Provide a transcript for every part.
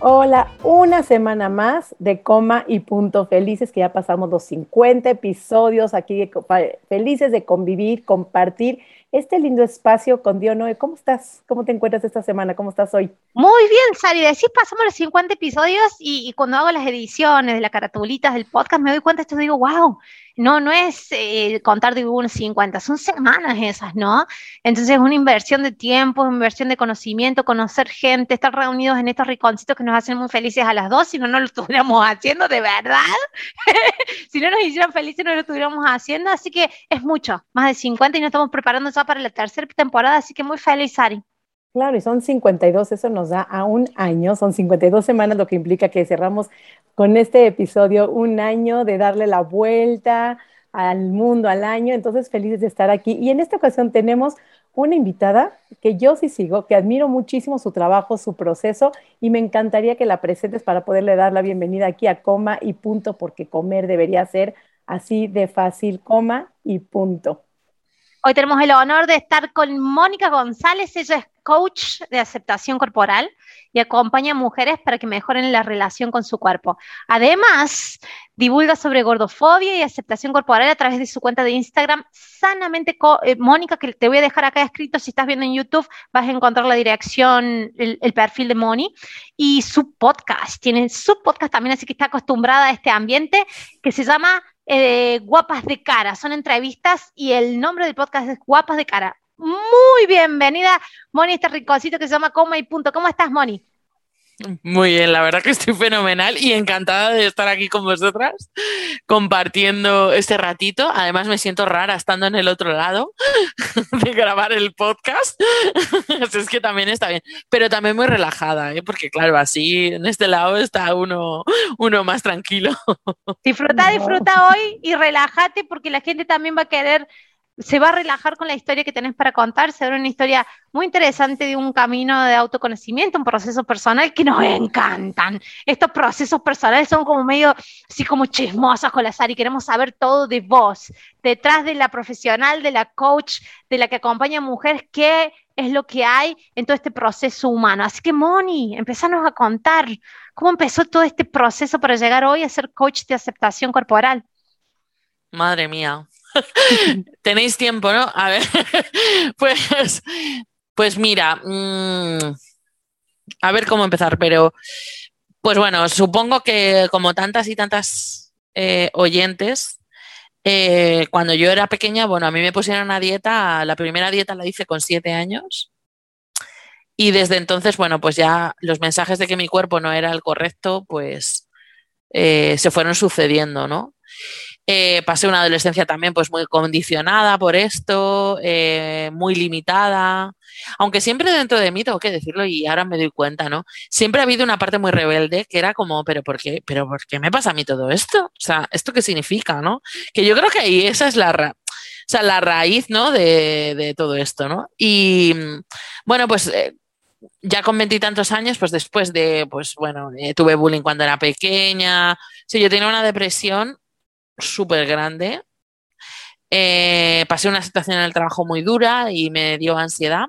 Hola, una semana más de coma y punto. Felices que ya pasamos los 50 episodios aquí, felices de convivir, compartir este lindo espacio con Dionoe. ¿Cómo estás? ¿Cómo te encuentras esta semana? ¿Cómo estás hoy? Muy bien, Sari. Decís, pasamos los 50 episodios y, cuando hago las ediciones de las caratulitas del podcast me doy cuenta, esto digo, wow, no, no es eh, contar de unos 50, son semanas esas, ¿no? Entonces es una inversión de tiempo, inversión de conocimiento, conocer gente, estar reunidos en estos rinconcitos que nos hacen muy felices a las dos, si no, no lo estuviéramos haciendo de verdad. si no nos hicieran felices, no lo estuviéramos haciendo. Así que es mucho, más de 50 y nos estamos preparando ya para la tercera temporada, así que muy feliz, Ari. Claro, y son 52, eso nos da a un año, son 52 semanas, lo que implica que cerramos con este episodio un año de darle la vuelta al mundo, al año, entonces felices de estar aquí. Y en esta ocasión tenemos una invitada que yo sí sigo, que admiro muchísimo su trabajo, su proceso, y me encantaría que la presentes para poderle dar la bienvenida aquí a Coma y Punto, porque comer debería ser así de fácil, coma y punto. Hoy tenemos el honor de estar con Mónica González, ella es coach de aceptación corporal y acompaña a mujeres para que mejoren la relación con su cuerpo. Además, divulga sobre gordofobia y aceptación corporal a través de su cuenta de Instagram, sanamente eh, Mónica, que te voy a dejar acá escrito, si estás viendo en YouTube, vas a encontrar la dirección, el, perfil de Moni, y su podcast, tiene su podcast también, así que está acostumbrada a este ambiente, que se llama eh, Guapas de Cara. Son entrevistas y el nombre del podcast es Guapas de Cara. Muy bienvenida, Moni, este ricocito que se llama Coma y Punto. ¿Cómo estás, Moni? Muy bien, la verdad que estoy fenomenal y encantada de estar aquí con vosotras compartiendo este ratito. Además me siento rara estando en el otro lado de grabar el podcast. es que también está bien, pero también muy relajada, ¿eh? porque claro, así en este lado está uno, uno más tranquilo. disfruta, disfruta hoy y relájate porque la gente también va a querer se va a relajar con la historia que tenés para contar, se una historia muy interesante de un camino de autoconocimiento, un proceso personal que nos encantan. Estos procesos personales son como medio, así como chismosos con la y queremos saber todo de vos, detrás de la profesional, de la coach, de la que acompaña a mujeres, qué es lo que hay en todo este proceso humano. Así que, Moni, empezanos a contar cómo empezó todo este proceso para llegar hoy a ser coach de aceptación corporal. Madre mía, Tenéis tiempo, ¿no? A ver, pues, pues mira, mm, a ver cómo empezar, pero pues bueno, supongo que como tantas y tantas eh, oyentes, eh, cuando yo era pequeña, bueno, a mí me pusieron una dieta, la primera dieta la hice con siete años. Y desde entonces, bueno, pues ya los mensajes de que mi cuerpo no era el correcto, pues eh, se fueron sucediendo, ¿no? Eh, pasé una adolescencia también pues muy condicionada por esto, eh, muy limitada, aunque siempre dentro de mí tengo que decirlo y ahora me doy cuenta, ¿no? Siempre ha habido una parte muy rebelde que era como, pero ¿por qué? ¿Pero por qué me pasa a mí todo esto? O sea, ¿esto qué significa, no? Que yo creo que ahí esa es la, o sea, la raíz, ¿no? De, todo esto, ¿no? Y bueno, pues... Eh, ya con veintitantos años, pues después de, pues bueno, tuve bullying cuando era pequeña, sí, yo tenía una depresión súper grande. Eh, pasé una situación en el trabajo muy dura y me dio ansiedad.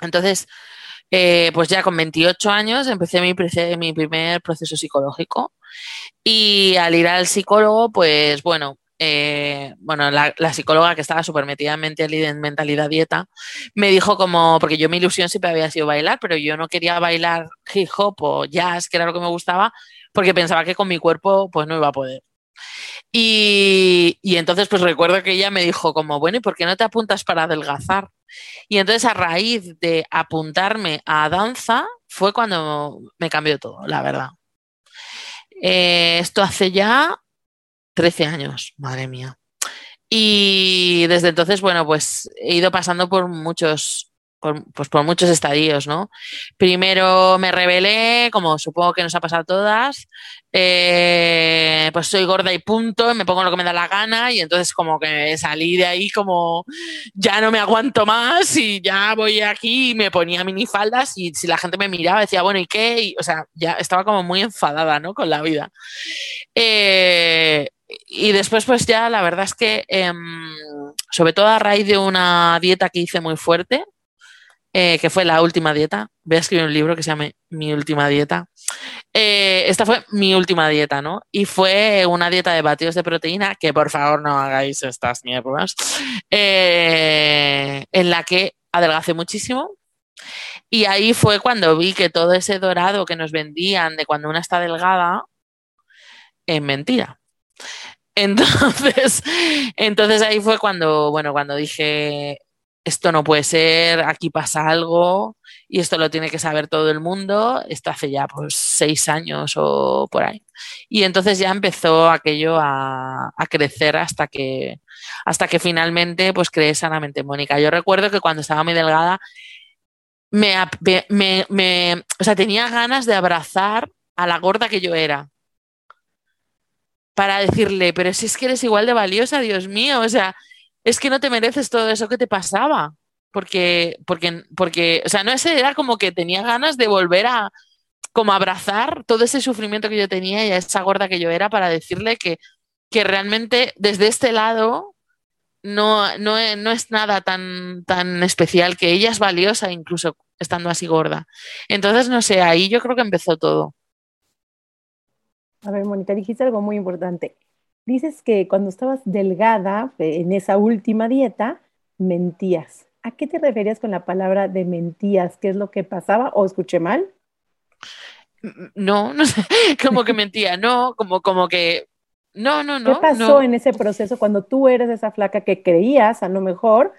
Entonces, eh, pues ya con 28 años empecé mi, primer proceso psicológico y al ir al psicólogo, pues bueno, eh, bueno, la, psicóloga que estaba súper metida en mentalidad dieta, me dijo como, porque yo mi ilusión siempre había sido bailar, pero yo no quería bailar hip hop o jazz, que era lo que me gustaba, porque pensaba que con mi cuerpo pues no iba a poder. Y, entonces, pues recuerdo que ella me dijo como, bueno, ¿y por qué no te apuntas para adelgazar? Y entonces a raíz de apuntarme a danza fue cuando me cambió todo, la verdad. Eh, esto hace ya 13 años, madre mía. Y desde entonces, bueno, pues he ido pasando por muchos pues por muchos estadios, ¿no? Primero me rebelé, como supongo que nos ha pasado a todas, eh, pues soy gorda y punto, me pongo lo que me da la gana y entonces como que salí de ahí como ya no me aguanto más y ya voy aquí y me ponía minifaldas y si la gente me miraba decía, bueno, ¿y qué? o sea, ya estaba como muy enfadada, ¿no? Con la vida. Eh, y después pues ya la verdad es que, em, sobre todo a raíz de una dieta que hice muy fuerte, eh, que fue la última dieta. Voy a escribir un libro que se llama Mi última dieta. Eh, esta fue mi última dieta, ¿no? Y fue una dieta de batidos de proteína, que por favor no hagáis estas mierdas, eh, en la que adelgacé muchísimo. Y ahí fue cuando vi que todo ese dorado que nos vendían de cuando una está delgada es mentira. Entonces, entonces ahí fue cuando, bueno, cuando dije, esto no puede ser, aquí pasa algo y esto lo tiene que saber todo el mundo. Esto hace ya pues seis años o por ahí. Y entonces ya empezó aquello a, crecer hasta que, hasta que finalmente pues creé sanamente Mónica. Yo recuerdo que cuando estaba muy delgada me, me, me, o sea, tenía ganas de abrazar a la gorda que yo era para decirle, pero si es que eres igual de valiosa, Dios mío, o sea, es que no te mereces todo eso que te pasaba. Porque, porque, porque, o sea, no ese era como que tenía ganas de volver a como abrazar todo ese sufrimiento que yo tenía y a esa gorda que yo era para decirle que, que realmente desde este lado no, no, no, es nada tan, tan especial, que ella es valiosa incluso estando así gorda. Entonces, no sé, ahí yo creo que empezó todo. A ver, Mónica, dijiste algo muy importante dices que cuando estabas delgada en esa última dieta, mentías. ¿A qué te referías con la palabra de mentías? ¿Qué es lo que pasaba? ¿O escuché mal? No, no sé, como que mentía, no, como, como que, no, no, no. ¿Qué pasó en ese proceso cuando tú eres esa flaca que creías, a lo mejor,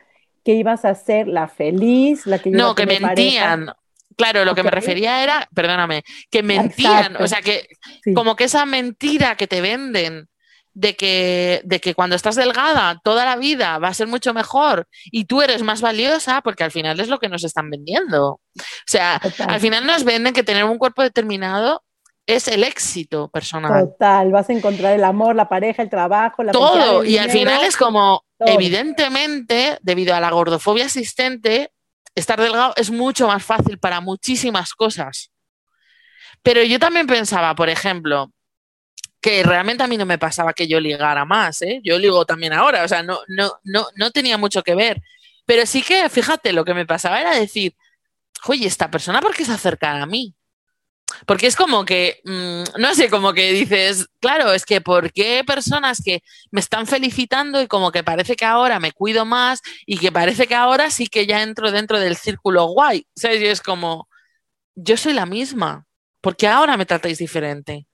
que ibas a ser la feliz, la que No, que mentían. Claro, lo que me refería era, perdóname, que mentían, o sea, que como que esa mentira que te venden de que, de que cuando estás delgada toda la vida va a ser mucho mejor y tú eres más valiosa, porque al final es lo que nos están vendiendo. O sea, al final nos venden que tener un cuerpo determinado es el éxito personal. Total, vas a encontrar el amor, la pareja, el trabajo, la Todo, y al final es como, evidentemente, debido a la gordofobia existente, estar delgado es mucho más fácil para muchísimas cosas. Pero yo también pensaba, por ejemplo, que realmente a mí no me pasaba que yo ligara más, ¿eh? Yo ligo también ahora, o sea, no, no, no, no tenía mucho que ver. Pero sí que, fíjate, lo que me pasaba era decir, oye, esta persona, ¿por qué se acerca a mí? Porque es como que, mm, no sé, como que dices, claro, es que ¿por qué personas que me están felicitando y como que parece que ahora me cuido más y que parece que ahora sí que ya entro dentro del círculo guay? ¿Sabes? Y es como, yo soy la misma, porque ahora me tratáis diferente?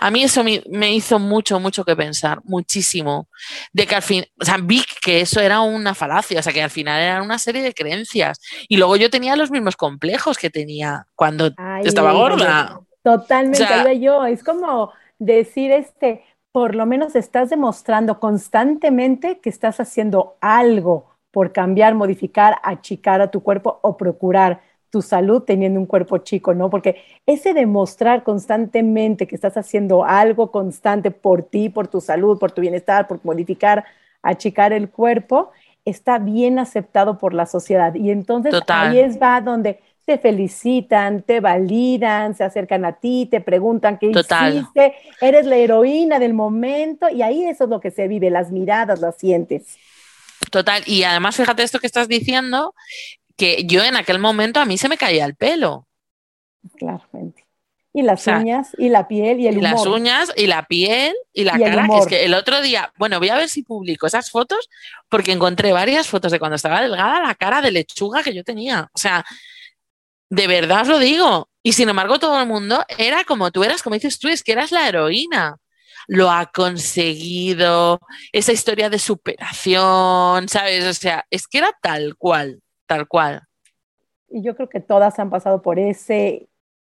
A mí eso me, hizo mucho, mucho que pensar, muchísimo. De que al fin, o sea, vi que eso era una falacia, o sea, que al final era una serie de creencias. Y luego yo tenía los mismos complejos que tenía cuando estaba gorda. Totalmente, yo. Es como decir, este, por lo menos estás demostrando constantemente que estás haciendo algo por cambiar, modificar, achicar a tu cuerpo o procurar tu salud teniendo un cuerpo chico, ¿no? Porque ese demostrar constantemente que estás haciendo algo constante por ti, por tu salud, por tu bienestar, por modificar, achicar el cuerpo, está bien aceptado por la sociedad. Y entonces ahí es va donde te felicitan, te validan, se acercan a ti, te preguntan qué hiciste, eres la heroína del momento y ahí eso es lo que se vive, las miradas las sientes. Total, y además fíjate esto que estás diciendo, que yo en aquel momento a mí se me caía el pelo. Claramente. Y las uñas, y la piel, y el y las uñas, y la piel, y la cara. que es que el otro día, bueno, voy a ver si publico esas fotos, porque encontré varias fotos de cuando estaba delgada, la cara de lechuga que yo tenía. O sea, de verdad os lo digo. Y sin embargo, todo el mundo era como tú eras, como dices tú, es que eras la heroína. Lo ha conseguido, esa historia de superación, ¿sabes? O sea, es que era tal cual tal cual. Y yo creo que todas han pasado por ese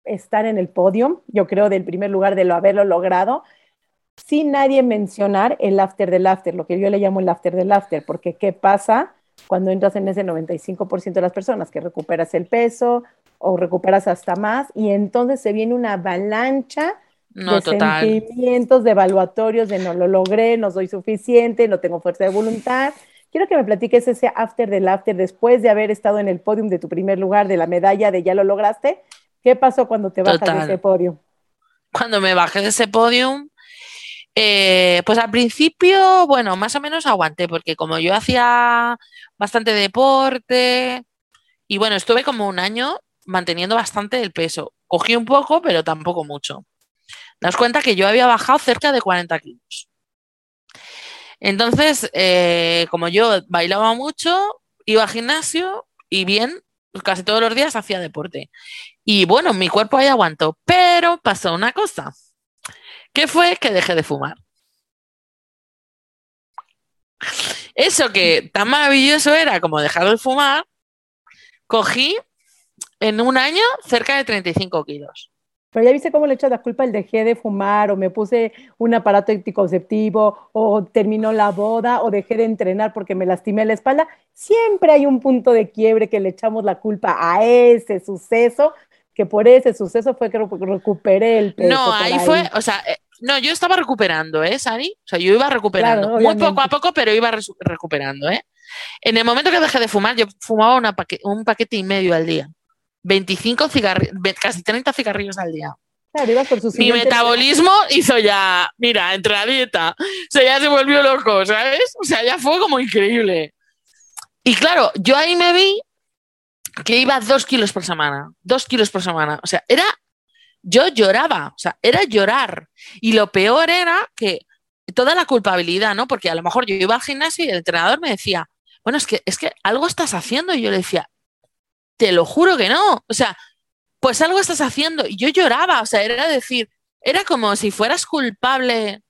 estar en el podio, yo creo del primer lugar de lo haberlo logrado, sin nadie mencionar el after del after, lo que yo le llamo el after del after, porque ¿qué pasa cuando entras en ese 95% de las personas que recuperas el peso o recuperas hasta más y entonces se viene una avalancha de sentimientos, de evaluatorios, de no lo logré, no soy suficiente, no tengo fuerza de voluntad. Quiero que me platiques ese after del after después de haber estado en el podium de tu primer lugar, de la medalla de ya lo lograste. ¿Qué pasó cuando te bajas de ese podio? Cuando me bajé de ese podium, eh, pues al principio, bueno, más o menos aguanté, porque como yo hacía bastante deporte y bueno, estuve como un año manteniendo bastante el peso. Cogí un poco, pero tampoco mucho. Das cuenta que yo había bajado cerca de 40 kilos. Entonces, eh, como yo bailaba mucho, iba al gimnasio y bien, casi todos los días hacía deporte. Y bueno, mi cuerpo ahí aguantó, pero pasó una cosa, que fue que dejé de fumar. Eso que tan maravilloso era como dejar de fumar, cogí en un año cerca de 35 kilos. Pero ya viste cómo le echas la culpa el dejé de fumar o me puse un aparato anticonceptivo o terminó la boda o dejé de entrenar porque me lastimé la espalda. Siempre hay un punto de quiebre que le echamos la culpa a ese suceso, que por ese suceso fue que recuperé el peso. No, ahí, fue, o sea, eh, no, yo estaba recuperando, ¿eh, Sari? O sea, yo iba recuperando, muy poco a poco, pero iba recuperando, ¿eh? En el momento que dejé de fumar, yo fumaba un paquete y medio al día. 25 cigarrillos, casi 30 cigarrillos al día. Mi metabolismo hizo ya, mira, entre la dieta, o sea, ya se volvió loco, ¿sabes? O sea, ya fue como increíble. Y claro, yo ahí me vi que iba dos kilos por semana, dos kilos por semana. O sea, era, yo lloraba, o sea, era llorar. Y lo peor era que toda la culpabilidad, ¿no? Porque a lo mejor yo iba al gimnasio y el entrenador me decía, bueno, es que, es que algo estás haciendo. Y yo le decía, te lo juro que no. O sea, pues algo estás haciendo. Y yo lloraba, o sea, era decir, era como si fueras culpable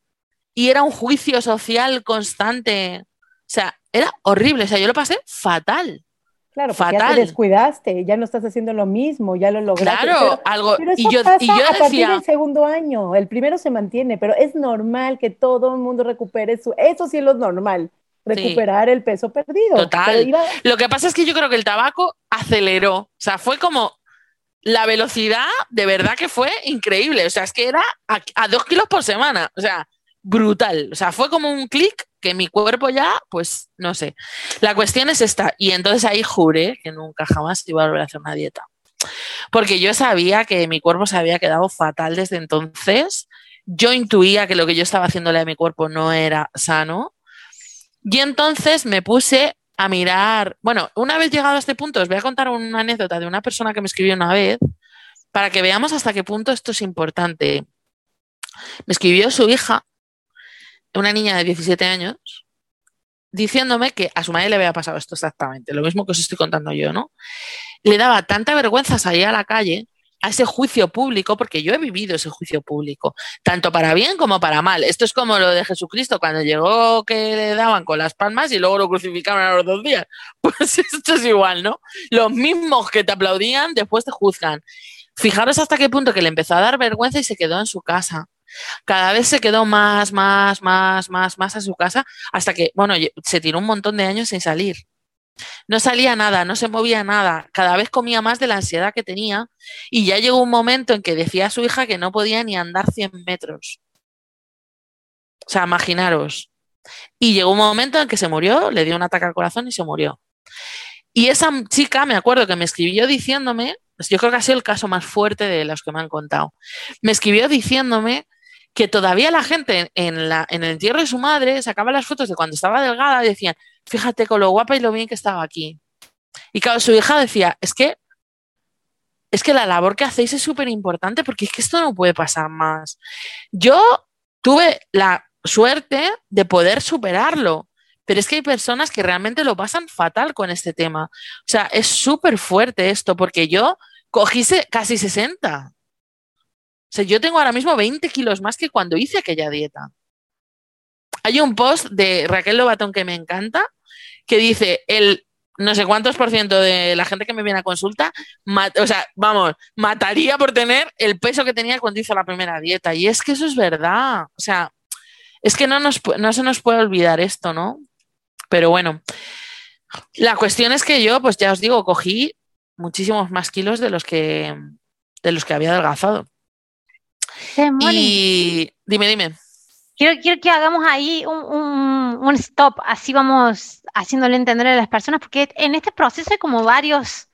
y era un juicio social constante. O sea, era horrible, o sea, yo lo pasé fatal. Claro, fatal. ya te descuidaste, ya no estás haciendo lo mismo, ya lo lograste. Claro, algo. y yo, y yo a partir del segundo año, el primero se mantiene, pero es normal que todo el mundo recupere su. Eso sí es lo normal recuperar el peso perdido. Total. Lo que pasa es que yo creo que el tabaco aceleró, o sea, fue como la velocidad de verdad que fue increíble, o sea, es que era a, dos kilos por semana, o sea, brutal, o sea, fue como un clic que mi cuerpo ya, pues, no sé. La cuestión es esta, y entonces ahí juré que nunca jamás iba a volver a hacer una dieta. Porque yo sabía que mi cuerpo se había quedado fatal desde entonces. Yo intuía que lo que yo estaba haciéndole a mi cuerpo no era sano y entonces me puse a mirar, bueno, una vez llegado a este punto, os voy a contar una anécdota de una persona que me escribió una vez para que veamos hasta qué punto esto es importante. Me escribió su hija, una niña de 17 años, diciéndome que a su madre le había pasado esto exactamente, lo mismo que os estoy contando yo, ¿no? Le daba tanta vergüenza salir a la calle a ese juicio público, porque yo he vivido ese juicio público, tanto para bien como para mal. Esto es como lo de Jesucristo, cuando llegó que le daban con las palmas y luego lo crucificaron a los dos días. Pues esto es igual, ¿no? Los mismos que te aplaudían después te juzgan. Fijaros hasta qué punto que le empezó a dar vergüenza y se quedó en su casa. Cada vez se quedó más, más, más, más, más a su casa, hasta que, bueno, se tiró un montón de años sin salir. No salía nada, no se movía nada, cada vez comía más de la ansiedad que tenía y ya llegó un momento en que decía a su hija que no podía ni andar 100 metros. O sea, imaginaros. Y llegó un momento en que se murió, le dio un ataque al corazón y se murió. Y esa chica, me acuerdo que me escribió diciéndome, yo creo que ha sido el caso más fuerte de los que me han contado, me escribió diciéndome que todavía la gente en, la, en el entierro de su madre sacaba las fotos de cuando estaba delgada y decían, fíjate con lo guapa y lo bien que estaba aquí. Y claro, su hija decía, es que, es que la labor que hacéis es súper importante porque es que esto no puede pasar más. Yo tuve la suerte de poder superarlo, pero es que hay personas que realmente lo pasan fatal con este tema. O sea, es súper fuerte esto porque yo cogí casi 60. O sea, yo tengo ahora mismo 20 kilos más que cuando hice aquella dieta. Hay un post de Raquel Lobatón que me encanta, que dice el no sé cuántos por ciento de la gente que me viene a consulta, o sea, vamos, mataría por tener el peso que tenía cuando hizo la primera dieta. Y es que eso es verdad. O sea, es que no, nos, no se nos puede olvidar esto, ¿no? Pero bueno, La cuestión es que yo, pues ya os digo, cogí muchísimos más kilos de los que, de los que había adelgazado. y dime, dime. Quiero, que hagamos ahí un, stop, así vamos haciéndole entender a las personas, porque en este proceso hay como varias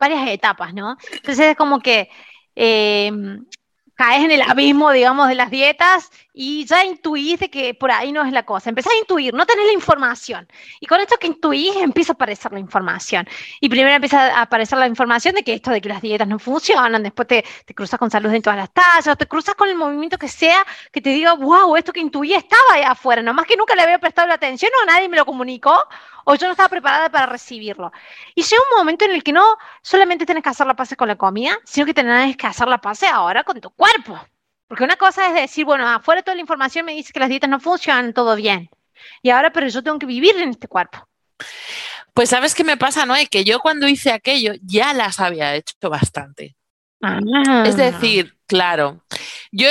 etapas, ¿no? Entonces es como que eh, caes en el abismo, digamos, de las dietas y ya intuís de que por ahí no es la cosa. Empezás a intuir, no tenés la información. Y con esto que intuís empieza a aparecer la información. Y primero empieza a aparecer la información de que esto de que las dietas no funcionan, después te, te cruzas con salud en todas las tallas, te cruzas con el movimiento que sea que te diga, wow, esto que intuí estaba ahí afuera, nomás que nunca le había prestado la atención o nadie me lo comunicó o yo no estaba preparada para recibirlo. Y llega un momento en el que no solamente tienes que hacer la pase con la comida, sino que tienes que hacer la pase ahora con tu cuerpo. Porque una cosa es decir, bueno, afuera toda la información me dice que las dietas no funcionan, todo bien. Y ahora, pero yo tengo que vivir en este cuerpo. Pues sabes qué me pasa, ¿no? Es que yo cuando hice aquello ya las había hecho bastante. Ah. Es decir, claro, yo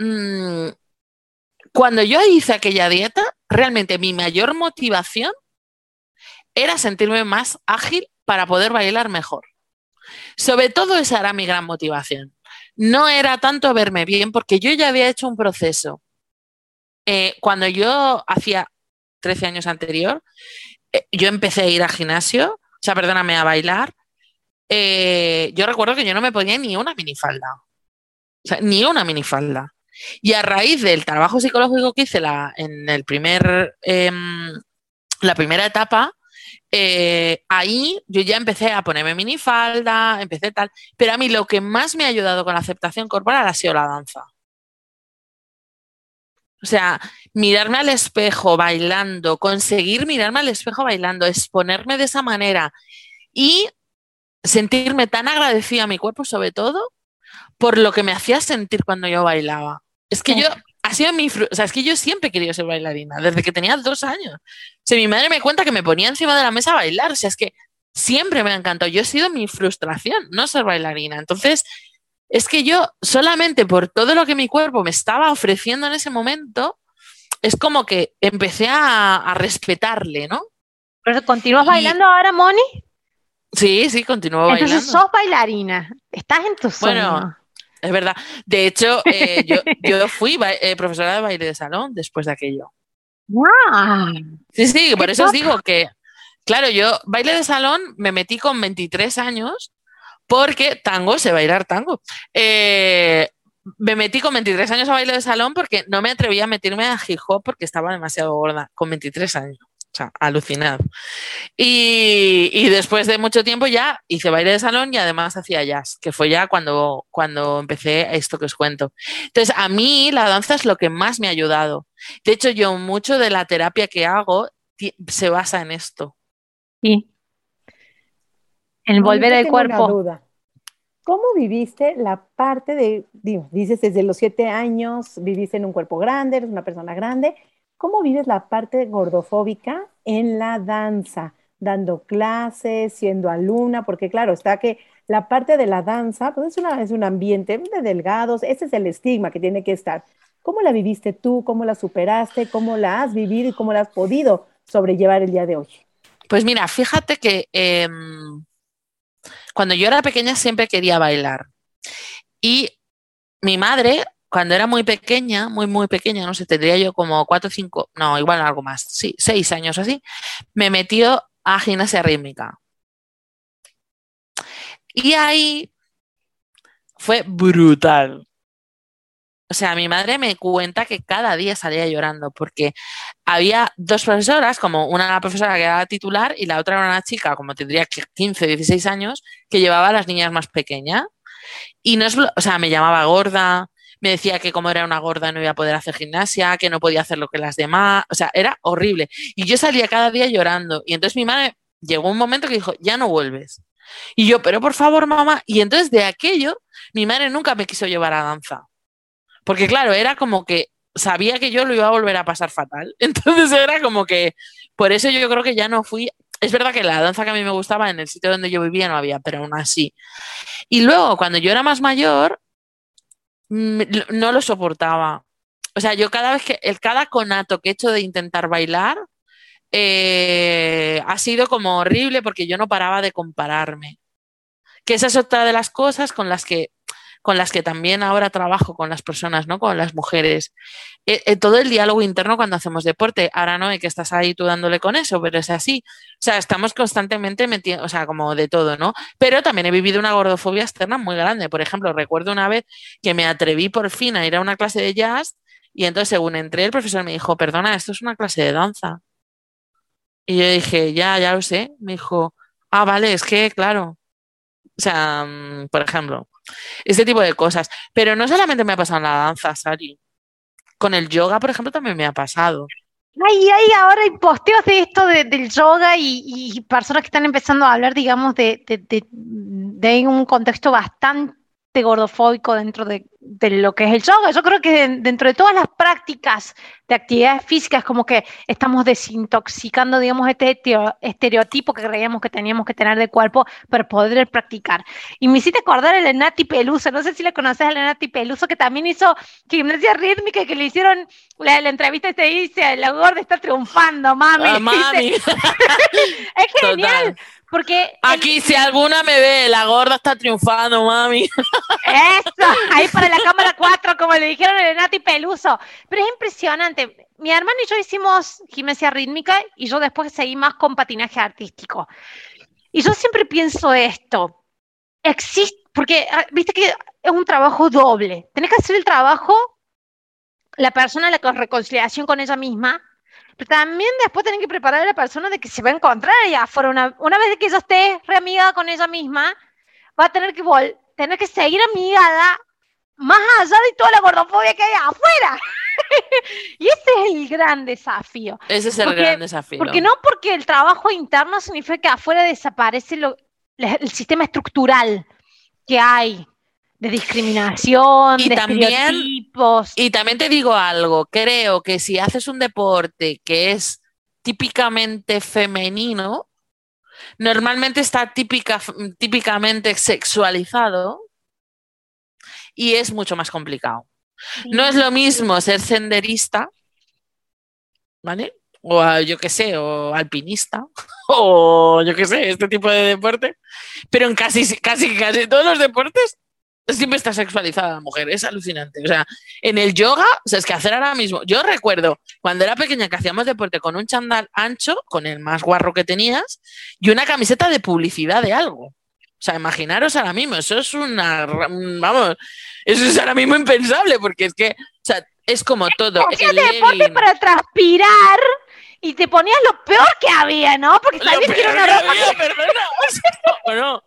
mmm, cuando yo hice aquella dieta, realmente mi mayor motivación era sentirme más ágil para poder bailar mejor. Sobre todo esa era mi gran motivación. No era tanto verme bien, porque yo ya había hecho un proceso. Eh, cuando yo hacía 13 años anterior, eh, yo empecé a ir al gimnasio, o sea, perdóname, a bailar. Eh, yo recuerdo que yo no me ponía ni una minifalda. O sea, ni una minifalda. Y a raíz del trabajo psicológico que hice la, en el primer, eh, la primera etapa, eh, ahí yo ya empecé a ponerme minifalda, empecé tal, pero a mí lo que más me ha ayudado con la aceptación corporal ha sido la danza. O sea, mirarme al espejo bailando, conseguir mirarme al espejo bailando, exponerme de esa manera y sentirme tan agradecida a mi cuerpo, sobre todo, por lo que me hacía sentir cuando yo bailaba. Es que yo, ha sido mi, o sea, es que yo siempre he querido ser bailarina, desde que tenía dos años. O sea, mi madre me cuenta que me ponía encima de la mesa a bailar, o sea, es que siempre me ha encantado. Yo he sido mi frustración, no ser bailarina. Entonces, es que yo solamente por todo lo que mi cuerpo me estaba ofreciendo en ese momento, es como que empecé a, a respetarle, ¿no? ¿Pero continúas bailando ahora, Moni? Sí, sí, continúo bailando. Entonces sos bailarina, estás en tu sueño. Bueno, es verdad. De hecho, eh, yo, yo, fui eh, profesora de baile de salón después de aquello. ¡Wow! Sí, sí, por eso os digo que, claro, yo baile de salón me metí con 23 años porque tango, sé bailar tango. Eh, me metí con 23 años a baile de salón porque no me atrevía a meterme a hip hop porque estaba demasiado gorda, con 23 años. O sea, alucinado. Y, y, después de mucho tiempo ya hice baile de salón y además hacía jazz, que fue ya cuando, cuando empecé esto que os cuento. Entonces, a mí la danza es lo que más me ha ayudado. De hecho, yo mucho de la terapia que hago se basa en esto. Sí. En volver al cuerpo. Duda. ¿Cómo viviste la parte de, digo, dices desde los siete años, viviste en un cuerpo grande, eres una persona grande, ¿Cómo vives la parte gordofóbica en la danza? Dando clases, siendo alumna, porque claro, está que la parte de la danza, pues es, una, es un ambiente de delgados, ese es el estigma que tiene que estar. ¿Cómo la viviste tú? ¿Cómo la superaste? ¿Cómo la has vivido y cómo la has podido sobrellevar el día de hoy? Pues mira, fíjate que eh, cuando yo era pequeña siempre quería bailar. Y mi madre cuando era muy pequeña, muy, muy pequeña, no sé, tendría yo como cuatro o cinco, no, igual algo más, sí, seis años así, me metió a gimnasia rítmica. Y ahí fue brutal. O sea, mi madre me cuenta que cada día salía llorando porque había dos profesoras, como una profesora que era titular y la otra era una chica, como tendría 15, 16 años, que llevaba a las niñas más pequeñas. Y no es, o sea, me llamaba gorda, me decía que como era una gorda no iba a poder hacer gimnasia, que no podía hacer lo que las demás, o sea, era horrible. Y yo salía cada día llorando. Y entonces mi madre llegó un momento que dijo, ya no vuelves. Y yo, pero por favor, mamá. Y entonces de aquello, mi madre nunca me quiso llevar a danza. Porque claro, era como que sabía que yo lo iba a volver a pasar fatal. Entonces era como que, por eso yo creo que ya no fui. Es verdad que la danza que a mí me gustaba en el sitio donde yo vivía no había, pero aún así. Y luego, cuando yo era más mayor, no lo soportaba. O sea, yo cada vez que, el cada conato que he hecho de intentar bailar, eh, ha sido como horrible porque yo no paraba de compararme. Que esa es otra de las cosas con las que con las que también ahora trabajo con las personas, ¿no? Con las mujeres. Eh, eh, todo el diálogo interno cuando hacemos deporte. Ahora no, que estás ahí tú dándole con eso, pero es así. O sea, estamos constantemente metiendo, o sea, como de todo, ¿no? Pero también he vivido una gordofobia externa muy grande. Por ejemplo, recuerdo una vez que me atreví por fin a ir a una clase de jazz y entonces según entré el profesor me dijo, perdona, esto es una clase de danza. Y yo dije, ya, ya lo sé. Me dijo, ah, vale, es que, claro. O sea, mm, por ejemplo, este tipo de cosas. Pero no solamente me ha pasado en la danza, Sari. Con el yoga, por ejemplo, también me ha pasado. Ay, ay, ahora hay posteos de esto del yoga y, personas que están empezando a hablar, digamos, de, de un contexto bastante gordofóbico dentro de, lo que es el yoga. Yo creo que dentro de todas las prácticas de actividades físicas, como que estamos desintoxicando, digamos, este estereotipo que creíamos que teníamos que tener de cuerpo para poder practicar. Y me hiciste acordar el Nati Peluso, no sé si le conoces a Nati Peluso, que también hizo gimnasia rítmica que le hicieron la, entrevista y se dice, la gorda está triunfando, mami. Ah, mami. es genial. Porque Aquí, si alguna me ve, la gorda está triunfando, mami. Eso, ahí para la cámara 4, como le dijeron el Nati Peluso. Pero es impresionante. Mi hermano y yo hicimos gimnasia rítmica y yo después seguí más con patinaje artístico. Y yo siempre pienso esto. Existe, porque ah, viste que es un trabajo doble. Tenés que hacer el trabajo, la persona, la reconciliación con ella misma, pero también después tienen que preparar a la persona de que se va a encontrar allá afuera. Una, una vez que ella esté reamigada con ella misma, va a tener que, tener que seguir amigada más allá de toda la gordofobia que hay afuera. y ese es el gran desafío. Ese es el gran desafío. Porque no porque el trabajo interno significa que afuera desaparece lo, el sistema estructural que hay de discriminación, de también, estereotipos. Y también te digo algo, creo que si haces un deporte que es típicamente femenino, normalmente está típica, típicamente sexualizado y es mucho más complicado. No es lo mismo ser senderista, ¿vale? O yo qué sé, o alpinista, o yo qué sé, este tipo de deporte, pero en casi, casi, casi todos los deportes siempre está sexualizada la mujer, es alucinante. O sea, en el yoga, o sea, es que hacer ahora mismo, yo recuerdo cuando era pequeña que hacíamos deporte con un chandal ancho, con el más guarro que tenías, y una camiseta de publicidad de algo. O sea, imaginaros ahora mismo, eso es una, vamos, eso es ahora mismo impensable, porque es que, o sea, es como todo. Hacías deporte para transpirar y te ponías lo peor que había, ¿no? Porque que era una ropa o no.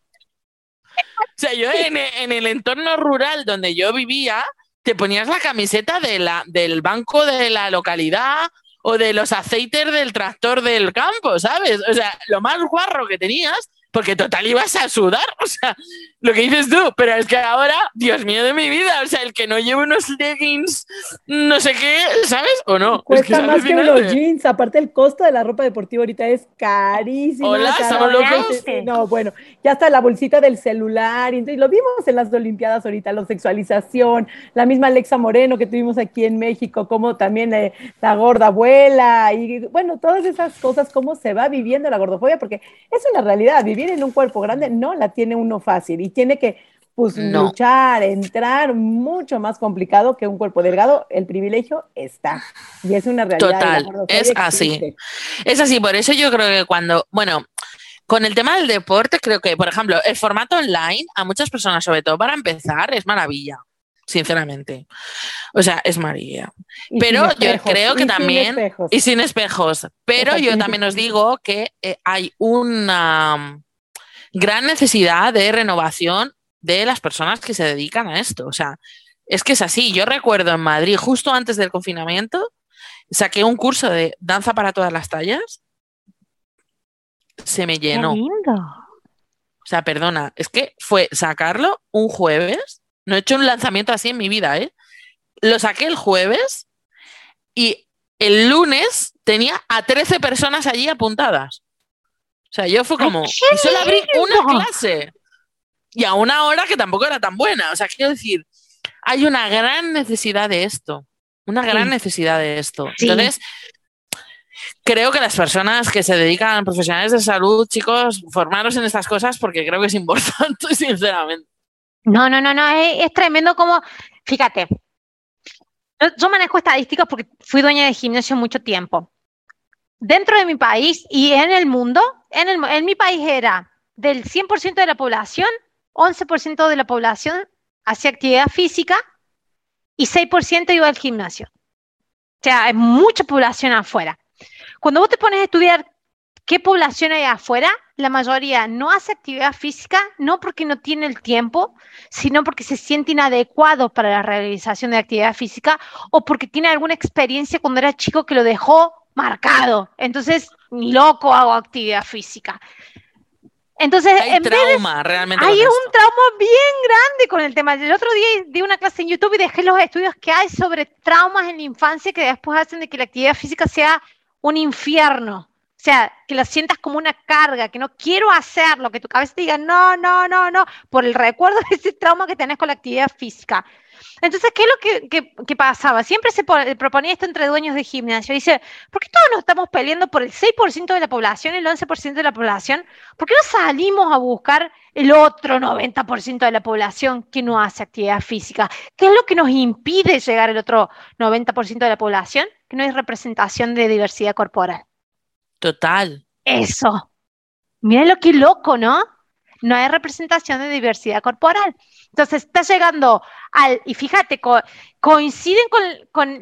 O sea, yo en, el entorno rural donde yo vivía, te ponías la camiseta de la, del banco de la localidad o de los aceites del tractor del campo, ¿sabes? O sea, lo más guarro que tenías porque total ibas a sudar, o sea, lo que dices tú, pero es que ahora, Dios mío de mi vida, o sea, el que no lleve unos leggings, no sé qué, ¿sabes? ¿O no? Cuesta más que unos jeans, aparte el costo de la ropa deportiva ahorita es carísimo. Hola, ¿estamos locos? No, bueno, ya está la bolsita del celular, y lo vimos en las Olimpiadas ahorita, la sexualización, la misma Alexa Moreno que tuvimos aquí en México, como también eh, la gorda abuela, y bueno, todas esas cosas, cómo se va viviendo la gordofobia, porque es una realidad, vivir en un cuerpo grande no la tiene uno fácil y tiene que pues, luchar, entrar mucho más complicado que un cuerpo delgado. El privilegio está y es una realidad. Total, es así. Es así, por eso yo creo que cuando, bueno, con el tema del deporte, creo que, por ejemplo, el formato online a muchas personas, sobre todo para empezar, es maravilla sinceramente. O sea, es maravilla. Pero yo creo que también... y sin espejos. Pero yo también os digo que eh, hay una gran necesidad de renovación de las personas que se dedican a esto. O sea, es que es así. Yo recuerdo en Madrid, justo antes del confinamiento, saqué un curso de danza para todas las tallas. Se me llenó. O sea, perdona, es que fue sacarlo un jueves. No he hecho un lanzamiento así en mi vida, ¿eh? Lo saqué el jueves y el lunes tenía a 13 personas allí apuntadas. O sea, yo fue como, y solo abrí una clase y a una hora que tampoco era tan buena. O sea, quiero decir, hay una gran necesidad de esto, una gran necesidad de esto. Entonces, creo que las personas que se dedican, profesionales de salud, chicos, formaros en estas cosas porque creo que es importante, sinceramente. No, no, no, no, es, es tremendo como, fíjate, yo manejo estadísticas porque fui dueña de gimnasio mucho tiempo. Dentro de mi país y en el mundo, en, el, en mi país era del 100% de la población, 11% de la población hacía actividad física y 6% iba al gimnasio. O sea, hay mucha población afuera. Cuando vos te pones a estudiar qué población hay afuera, la mayoría no hace actividad física, no porque no tiene el tiempo, sino porque se siente inadecuado para la realización de actividad física o porque tiene alguna experiencia cuando era chico que lo dejó marcado. Entonces, ni loco hago actividad física. Entonces, hay en vez de- trauma realmente. hay un trauma bien grande con el tema. El otro día di una clase en YouTube y dejé los estudios que hay sobre traumas en la infancia que después hacen de que la actividad física sea un infierno. O sea, que la sientas como una carga, que no quiero hacerlo, que tu cabeza te diga no, no, no, no, por el recuerdo de ese trauma que tenés con la actividad física. Entonces, ¿qué es lo que, que- que pasaba? Siempre se po- proponía esto entre dueños de gimnasio. Dice, ¿por qué todos nos estamos peleando por el 6% de la población, el 11% de la población? ¿Por qué no salimos a buscar el otro 90% de la población que no hace actividad física? ¿Qué es lo que nos impide llegar al otro 90% de la población? Que no hay representación de diversidad corporal. Total. Eso. Mira lo que loco, ¿no? No hay representación de diversidad corporal. Entonces está llegando al, y fíjate, co- coinciden con, con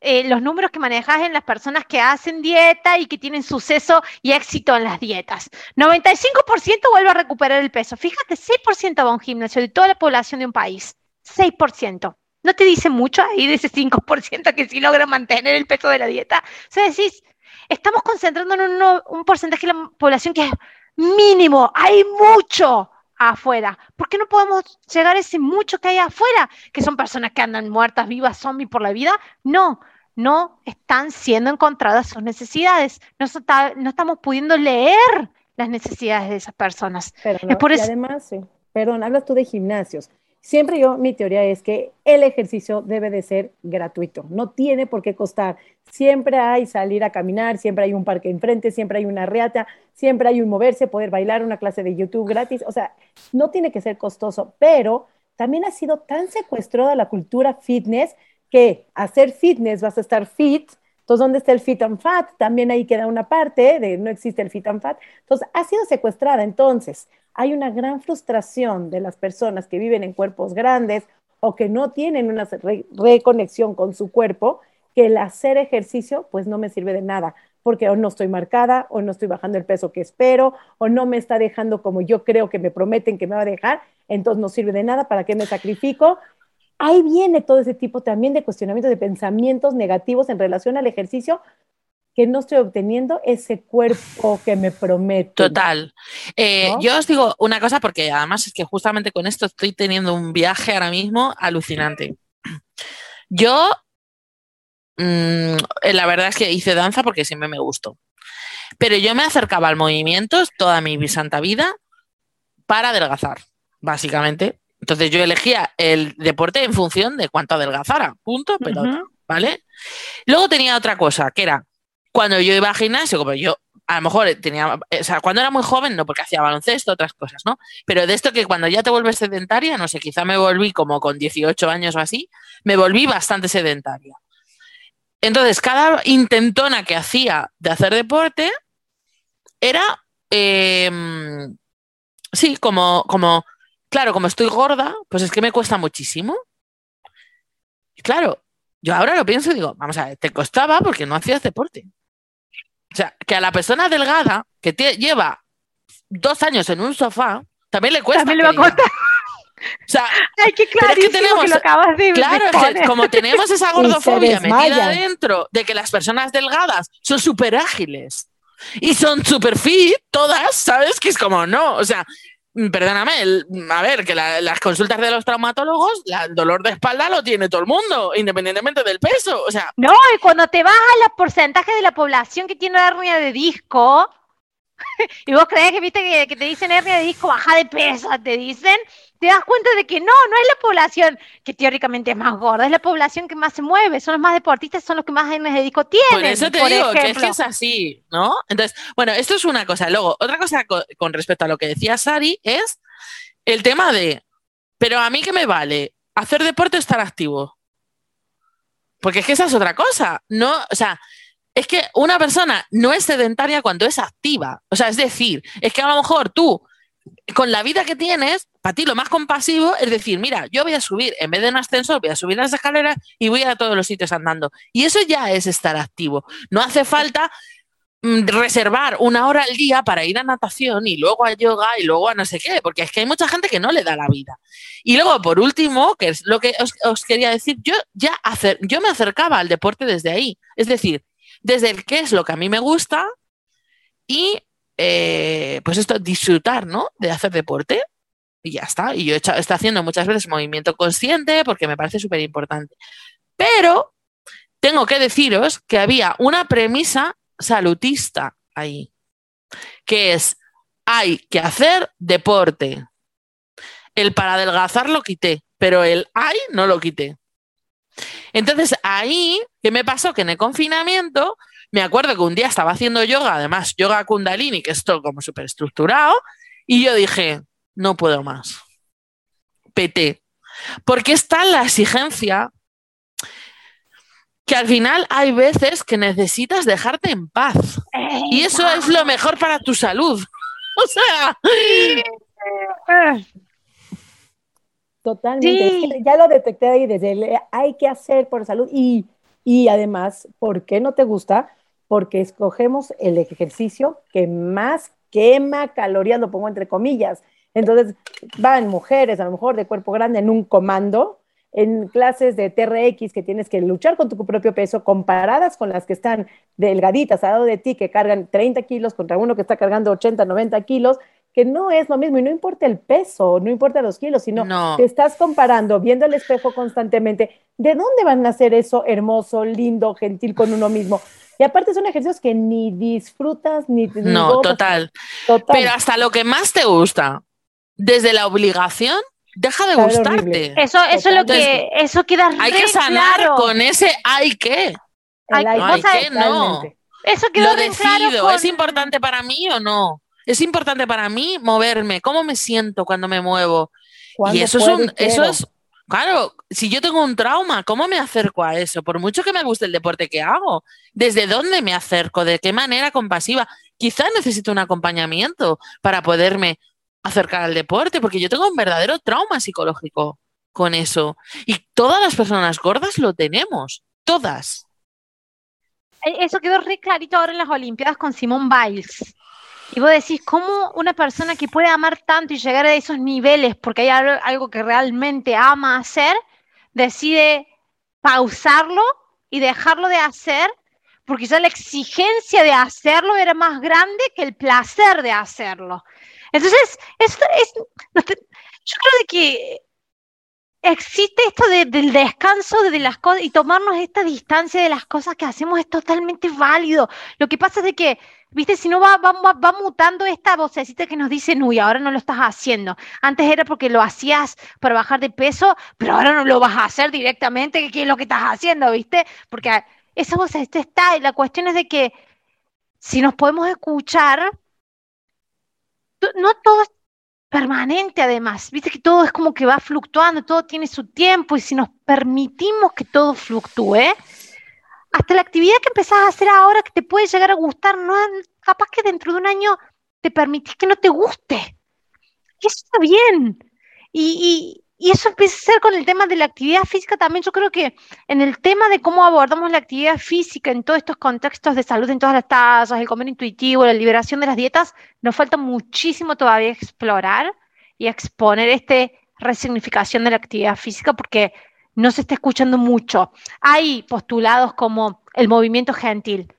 eh, los números que manejas en las personas que hacen dieta y que tienen suceso y éxito en las dietas. 95% vuelve a recuperar el peso. Fíjate, 6% va a un gimnasio de toda la población de un país. 6%. ¿No te dice mucho ahí de ese 5% que sí logra mantener el peso de la dieta? O sea, decís, estamos concentrando en un, un porcentaje de la población que es mínimo, hay mucho afuera. ¿Por qué no podemos llegar a ese mucho que hay afuera? Que son personas que andan muertas, vivas, zombies por la vida. No, no están siendo encontradas sus necesidades. No, está- no estamos pudiendo leer las necesidades de esas personas. Pero Es no, y además, sí, perdón, hablas tú de gimnasios. Siempre yo, mi teoría es que el ejercicio debe de ser gratuito, no tiene por qué costar. Siempre hay salir a caminar, siempre hay un parque enfrente, siempre hay una reata, siempre hay un moverse, poder bailar, una clase de YouTube gratis. O sea, no tiene que ser costoso, pero también ha sido tan secuestrada la cultura fitness que hacer fitness vas a estar fit. Entonces, ¿dónde está el fit and fat? También ahí queda una parte de no existe el fit and fat. Entonces, ha sido secuestrada. Entonces, hay una gran frustración de las personas que viven en cuerpos grandes o que no tienen una re- reconexión con su cuerpo, que el hacer ejercicio pues no me sirve de nada, porque o no estoy marcada, o no estoy bajando el peso que espero, o no me está dejando como yo creo que me prometen que me va a dejar, entonces no sirve de nada, ¿para qué me sacrifico? Ahí viene todo ese tipo también de cuestionamiento de pensamientos negativos en relación al ejercicio, que no estoy obteniendo ese cuerpo que me prometen. Total. Eh, ¿No? Yo os digo una cosa porque además es que justamente con esto estoy teniendo un viaje ahora mismo alucinante. Yo, mm, eh, la verdad es que hice danza porque siempre me gustó. Pero yo me acercaba al movimiento toda mi santa vida para adelgazar, básicamente. Entonces yo elegía el deporte en función de cuánto adelgazara. Punto, pelota. Ujú. ¿Vale? Luego tenía otra cosa, que era cuando yo iba al gimnasio, como yo a lo mejor tenía, o sea, cuando era muy joven, no porque hacía baloncesto, otras cosas, ¿no? Pero de esto que cuando ya te vuelves sedentaria, no sé, quizá me volví como con 18 años o así, me volví bastante sedentaria. Entonces, cada intentona que hacía de hacer deporte era, eh, sí, como, como, claro, como estoy gorda, pues es que me cuesta muchísimo. Claro, yo ahora lo pienso y digo, vamos a ver, te costaba porque no hacías deporte. O sea, que a la persona delgada que lleva dos años en un sofá, también le cuesta. También le va a costar. O sea, Ay, qué Pero es que tenemos- lo acabas de, de claro, es que como tenemos esa gordofobia metida dentro de que las personas delgadas son súper ágiles y son súper fit, todas, ¿sabes? Que es como, no, o sea, perdóname, a ver, que la- las consultas de los traumatólogos, el dolor de espalda lo tiene todo el mundo, independientemente del peso, o sea, No, y cuando te vas a los porcentajes de la población que tiene hernia de disco, y vos crees que viste que te dicen hernia de disco, baja de peso, te dicen, te das cuenta de que no, no es la población que teóricamente es más gorda, es la población que más se mueve, son los más deportistas, son los que más genes de disco tienen. Por eso te digo que es que es así, ¿no? Entonces, bueno, esto es una cosa. Luego, otra cosa con, con respecto a lo que decía Sari es el tema de, pero a mí que me vale hacer deporte o estar activo. Porque es que esa es otra cosa. No, o sea, es que una persona no es sedentaria cuando es activa. O sea, es decir, es que a lo mejor tú, con la vida que tienes, para ti lo más compasivo es decir, mira, yo voy a subir, en vez de un ascensor, voy a subir las escaleras y voy a todos los sitios andando. Y eso ya es estar activo. No hace falta mm, reservar una hora al día para ir a natación y luego a yoga y luego a no sé qué, porque es que hay mucha gente que no le da la vida. Y luego, por último, que es lo que os, quería decir, yo ya hacer, yo me acercaba al deporte desde ahí. Es decir, desde el qué es lo que a mí me gusta y eh, pues esto, disfrutar, ¿no? De hacer deporte y ya está. Y yo he estado haciendo muchas veces movimiento consciente porque me parece súper importante. Pero tengo que deciros que había una premisa salutista ahí, que es, hay que hacer deporte. El para adelgazar lo quité, pero el hay no lo quité. Entonces ahí, ¿qué me pasó? Que en el confinamiento, me acuerdo que un día estaba haciendo yoga, además yoga kundalini, que es todo como súper estructurado, y yo dije, no puedo más. PT. Porque está la exigencia que al final hay veces que necesitas dejarte en paz. Y eso es lo mejor para tu salud. O sea, Totalmente. Es que ya lo detecté ahí desde el hay que hacer por salud y, y además, ¿por qué no te gusta? Porque escogemos el ejercicio que más quema calorías, lo pongo entre comillas. Entonces, van mujeres, a lo mejor de cuerpo grande, en un comando, en clases de TRX que tienes que luchar con tu propio peso, comparadas con las que están delgaditas al lado de ti, que cargan 30 kilos contra uno que está cargando 80, 90 kilos, que no es lo mismo y no importa el peso, no importa los kilos, sino No. te estás comparando, viendo el espejo constantemente, ¿de dónde van a hacer eso hermoso, lindo, gentil con uno mismo? Y aparte son ejercicios que ni disfrutas ni ni no, gozas. total. Total. Pero hasta lo que más te gusta, desde la obligación, deja de gustarte. horrible. Eso, eso es lo que, eso queda Hay re que sanar claro. con ese hay que. El Ay, like, ay, cosa que no. Eso quedó Lo claro decido. con- ¿Es importante para mí o no? Es importante para mí moverme. ¿Cómo me siento cuando me muevo? Y ¿Cuándo eso es un, eso es, claro, si yo tengo un trauma, ¿cómo me acerco a eso? Por mucho que me guste el deporte que hago, ¿desde dónde me acerco? ¿De qué manera compasiva? Quizás necesito un acompañamiento para poderme acercar al deporte, porque yo tengo un verdadero trauma psicológico con eso. Y todas las personas gordas lo tenemos, todas. Eh, Eso quedó re clarito ahora en las Olimpiadas con Simone Biles. Y vos decís, ¿cómo una persona que puede amar tanto y llegar a esos niveles, porque hay algo, que realmente ama hacer, decide pausarlo y dejarlo de hacer, porque ya la exigencia de hacerlo era más grande que el placer de hacerlo. Entonces, esto es, yo creo que existe esto de- del descanso de las cosas y tomarnos esta distancia de las cosas que hacemos es totalmente válido. Lo que pasa es de que, viste, si no va, va, va- mutando esta vocecita que nos dice, uy, ahora no lo estás haciendo. Antes era porque lo hacías para bajar de peso, pero ahora no lo vas a hacer directamente, ¿qué es lo que estás haciendo, viste? Porque esa vocecita está y la cuestión es de que si nos podemos escuchar, no todo es permanente además, viste que todo es como que va fluctuando, todo tiene su tiempo y si nos permitimos que todo fluctúe, hasta la actividad que empezás a hacer ahora que te puede llegar a gustar, no, capaz que dentro de un año te permitís que no te guste. Y eso está bien. Y, y- eso empieza a ser con el tema de la actividad física también. Yo creo que en el tema de cómo abordamos la actividad física en todos estos contextos de salud, en todas las tasas, el comer intuitivo, la liberación de las dietas, nos falta muchísimo todavía explorar y exponer esta resignificación de la actividad física porque no se está escuchando mucho. Hay postulados como el movimiento gentil,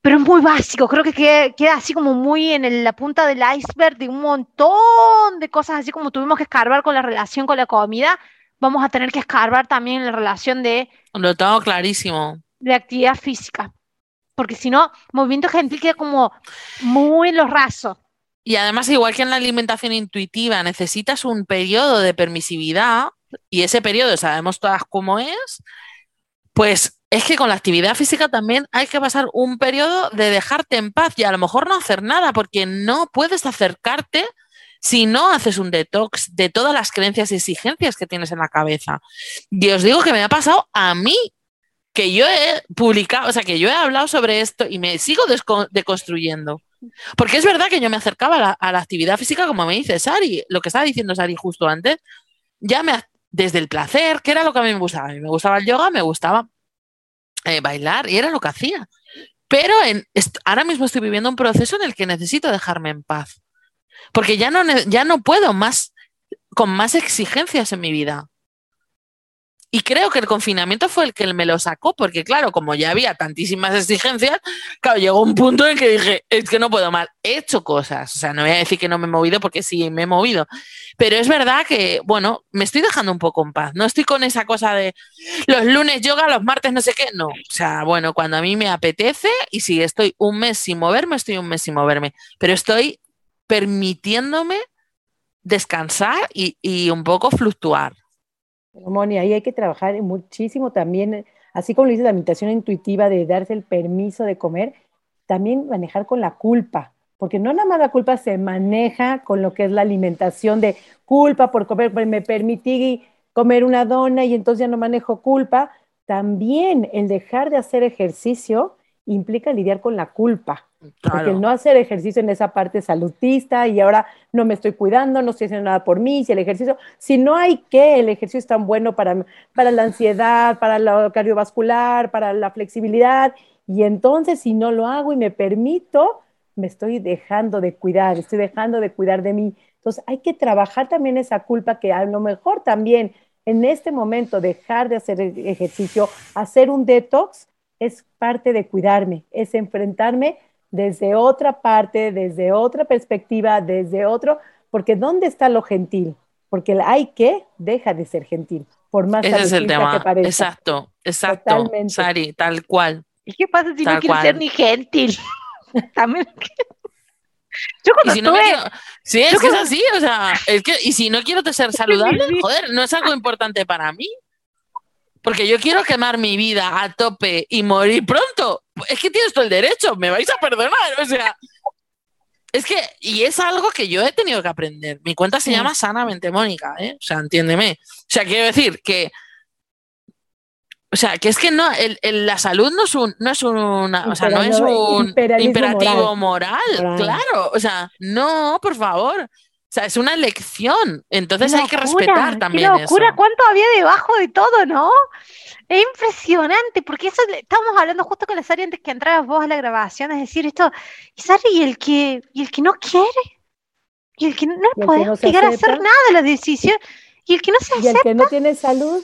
pero es muy básico, creo que queda, queda así como muy en el- la punta del iceberg de un montón de cosas, así como tuvimos que escarbar con la relación con la comida, vamos a tener que escarbar también en la relación de Lo tengo clarísimo. de actividad física. Porque si no, movimiento gentil queda como muy en los rasos. y además, igual que en la alimentación intuitiva, necesitas un periodo de permisividad, y ese periodo sabemos todas cómo es, pues es que con la actividad física también hay que pasar un periodo de dejarte en paz y a lo mejor no hacer nada, porque no puedes acercarte si no haces un detox de todas las creencias y exigencias que tienes en la cabeza. Y os digo que me ha pasado a mí, que yo he publicado, o sea, que yo he hablado sobre esto y me sigo deconstruyendo. Porque es verdad que yo me acercaba a la, actividad física, como me dice Sari, lo que estaba diciendo Sari justo antes, ya me, desde el placer, que era lo que a mí me gustaba. A mí me gustaba el yoga, me gustaba eh, bailar y era lo que hacía. Pero en, ahora mismo estoy viviendo un proceso en el que necesito dejarme en paz. Porque ya no, ya no puedo más con más exigencias en mi vida. Y creo que el confinamiento fue el que me lo sacó, porque claro, como ya había tantísimas exigencias, claro, llegó un punto en que dije, es que no puedo más, he hecho cosas, o sea, no voy a decir que no me he movido porque sí me he movido, pero es verdad que, bueno, me estoy dejando un poco en paz, no estoy con esa cosa de los lunes yoga, los martes no sé qué, no, o sea, bueno, cuando a mí me apetece y si estoy un mes sin moverme, estoy un mes sin moverme, pero estoy permitiéndome descansar y un poco fluctuar. Moni, ahí hay que trabajar muchísimo también, así como lo dice la meditación intuitiva de darse el permiso de comer, también manejar con la culpa, porque no nada más la culpa se maneja con lo que es la alimentación de culpa por comer, me permití comer una dona y entonces ya no manejo culpa, también el dejar de hacer ejercicio implica lidiar con la culpa. Porque el no hacer ejercicio en esa parte salutista y ahora no me estoy cuidando, no estoy haciendo nada por mí, si el ejercicio, si no hay que, el ejercicio es tan bueno para, para la ansiedad, para lo cardiovascular, para la flexibilidad, y entonces si no lo hago y me permito, me estoy dejando de cuidar, estoy dejando de cuidar de mí. Entonces hay que trabajar también esa culpa que a lo mejor también en este momento dejar de hacer ejercicio, hacer un detox, es parte de cuidarme, es enfrentarme desde otra parte, desde otra perspectiva, desde otro, porque ¿dónde está lo gentil? Porque el hay que deja de ser gentil, por más Ese es el tema. que parezca. Exacto, exacto, Sari, tal cual. ¿Y qué pasa si no quiero ser ni gentil? También. Yo cuando si no sí, es que es así, o sea, es que, y si no quiero ser saludable, joder, no es algo importante para mí. Porque yo quiero quemar mi vida a tope y morir pronto. Es que tienes todo el derecho, me vais a perdonar. O sea, es que, y es algo que yo he tenido que aprender. Mi cuenta se llama Sanamente Mónica, ¿eh? O sea, entiéndeme. O sea, quiero decir que. O sea, que es que no, el, la salud no es un, no es una, o sea, no es un imperativo moral. claro. O sea, no, por favor. O sea, es una lección. Entonces hay que respetar también. Qué locura, cuánto había debajo de todo, ¿no? Es impresionante, porque eso estábamos hablando justo con la Sari antes que entrabas vos a la grabación, es decir, esto, y Sari, y el que, y el que no quiere, y el que no, puede llegar a hacer nada la decisión, y el que no se acepta. Y el que no tiene salud.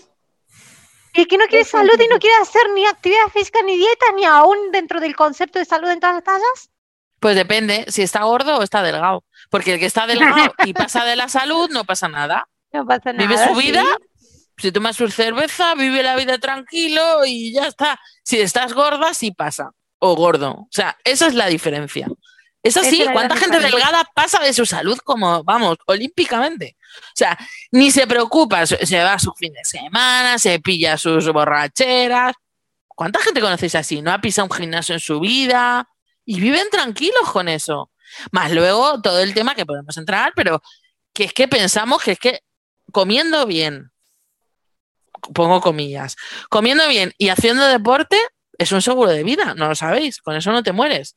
Y el que no quiere salud y no quiere hacer ni actividad física ni dietas, ni aún dentro del concepto de salud en todas las tallas. Pues depende si está gordo o está delgado. Porque el que está delgado y pasa de la salud, no pasa nada. No pasa nada. Vive su vida, si tomas su cerveza, vive la vida tranquilo y ya está. Si estás gorda, sí pasa. O gordo. O sea, esa es la diferencia. Es así, ¿cuánta gente delgada pasa de su salud como, vamos, olímpicamente? O sea, ni se preocupa, se va a su fin de semana, se pilla sus borracheras. ¿Cuánta gente conocéis así? No ha pisado un gimnasio en su vida y viven tranquilos con eso. Más luego todo el tema que podemos entrar, pero que es que pensamos que es que comiendo bien, pongo comillas, comiendo bien y haciendo deporte es un seguro de vida, no lo sabéis, con eso no te mueres.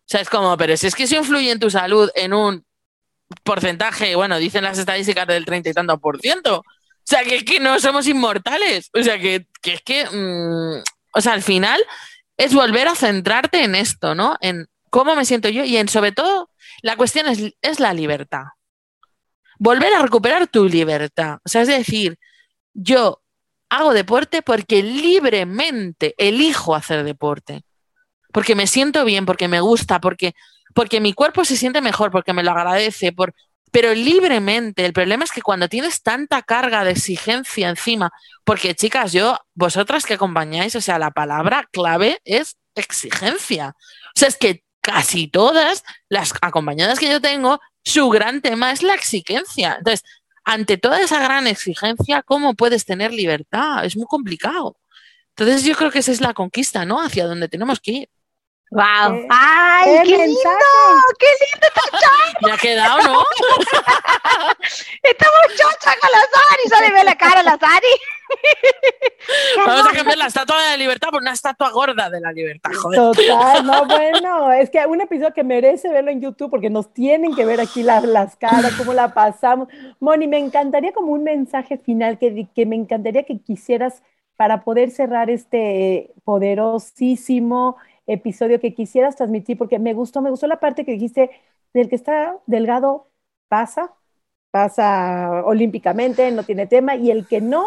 O sea, es como, pero si es que eso influye en tu salud en un porcentaje, bueno, dicen las estadísticas del treinta y tanto por ciento. O sea, que es que no somos inmortales. O sea, que, es que, mm, o sea, al final es volver a centrarte en esto, ¿no? En cómo me siento yo y en sobre todo la cuestión es, es la libertad. Volver a recuperar tu libertad. O sea, es decir, yo hago deporte porque libremente elijo hacer deporte. Porque me siento bien, porque me gusta, porque, porque mi cuerpo se siente mejor, porque me lo agradece, por, pero libremente. El problema es que cuando tienes tanta carga de exigencia encima, porque chicas, yo, vosotras que acompañáis, o sea, la palabra clave es exigencia. O sea, es que casi todas las acompañadas que yo tengo, su gran tema es la exigencia. Entonces, ante toda esa gran exigencia, ¿cómo puedes tener libertad? Es muy complicado. Entonces yo creo que esa es la conquista, ¿no? Hacia donde tenemos que ir. ¡Wow! ¿Qué? ¡Ay, ¡Qué qué, mensaje! lindo! ¡Qué lindo está chocha! Me ha quedado, ¿no? Estamos chocha con la Sari. Ya le veo la cara a la Sari. Vamos a cambiar la estatua de la libertad por una estatua gorda de la libertad, joder. Total, no, bueno, es que un episodio que merece verlo en YouTube porque nos tienen que ver aquí las, las caras, cómo la pasamos. Moni, me encantaría como un mensaje final que, que me encantaría que quisieras para poder cerrar este poderosísimo episodio que quisieras transmitir, porque me gustó, me gustó la parte que dijiste del que está delgado pasa, pasa olímpicamente, no tiene tema, y el que no,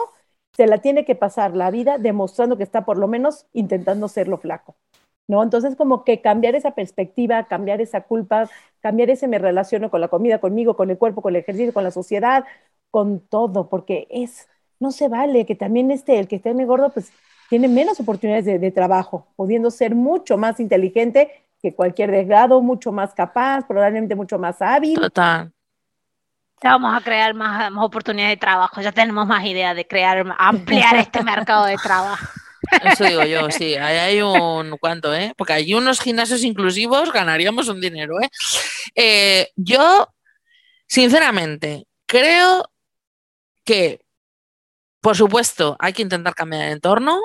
se la tiene que pasar la vida demostrando que está por lo menos intentando serlo flaco. ¿No? Entonces, como que cambiar esa perspectiva, cambiar esa culpa, cambiar ese me relaciono con la comida, conmigo, con el cuerpo, con el ejercicio, con la sociedad, con todo, porque es, no se vale que también este, el que esté gordo, pues tiene menos oportunidades de, de trabajo, pudiendo ser mucho más inteligente que cualquier delgado, mucho más capaz, probablemente mucho más hábil. Total. Ya vamos a crear más, más oportunidades de trabajo. Ya tenemos más ideas de crear, ampliar este mercado de trabajo. Eso digo yo, sí. Ahí hay un cuánto, ¿eh? Porque hay unos gimnasios inclusivos, ganaríamos un dinero, ¿eh? Eh, yo, sinceramente, creo que, por supuesto, hay que intentar cambiar el entorno.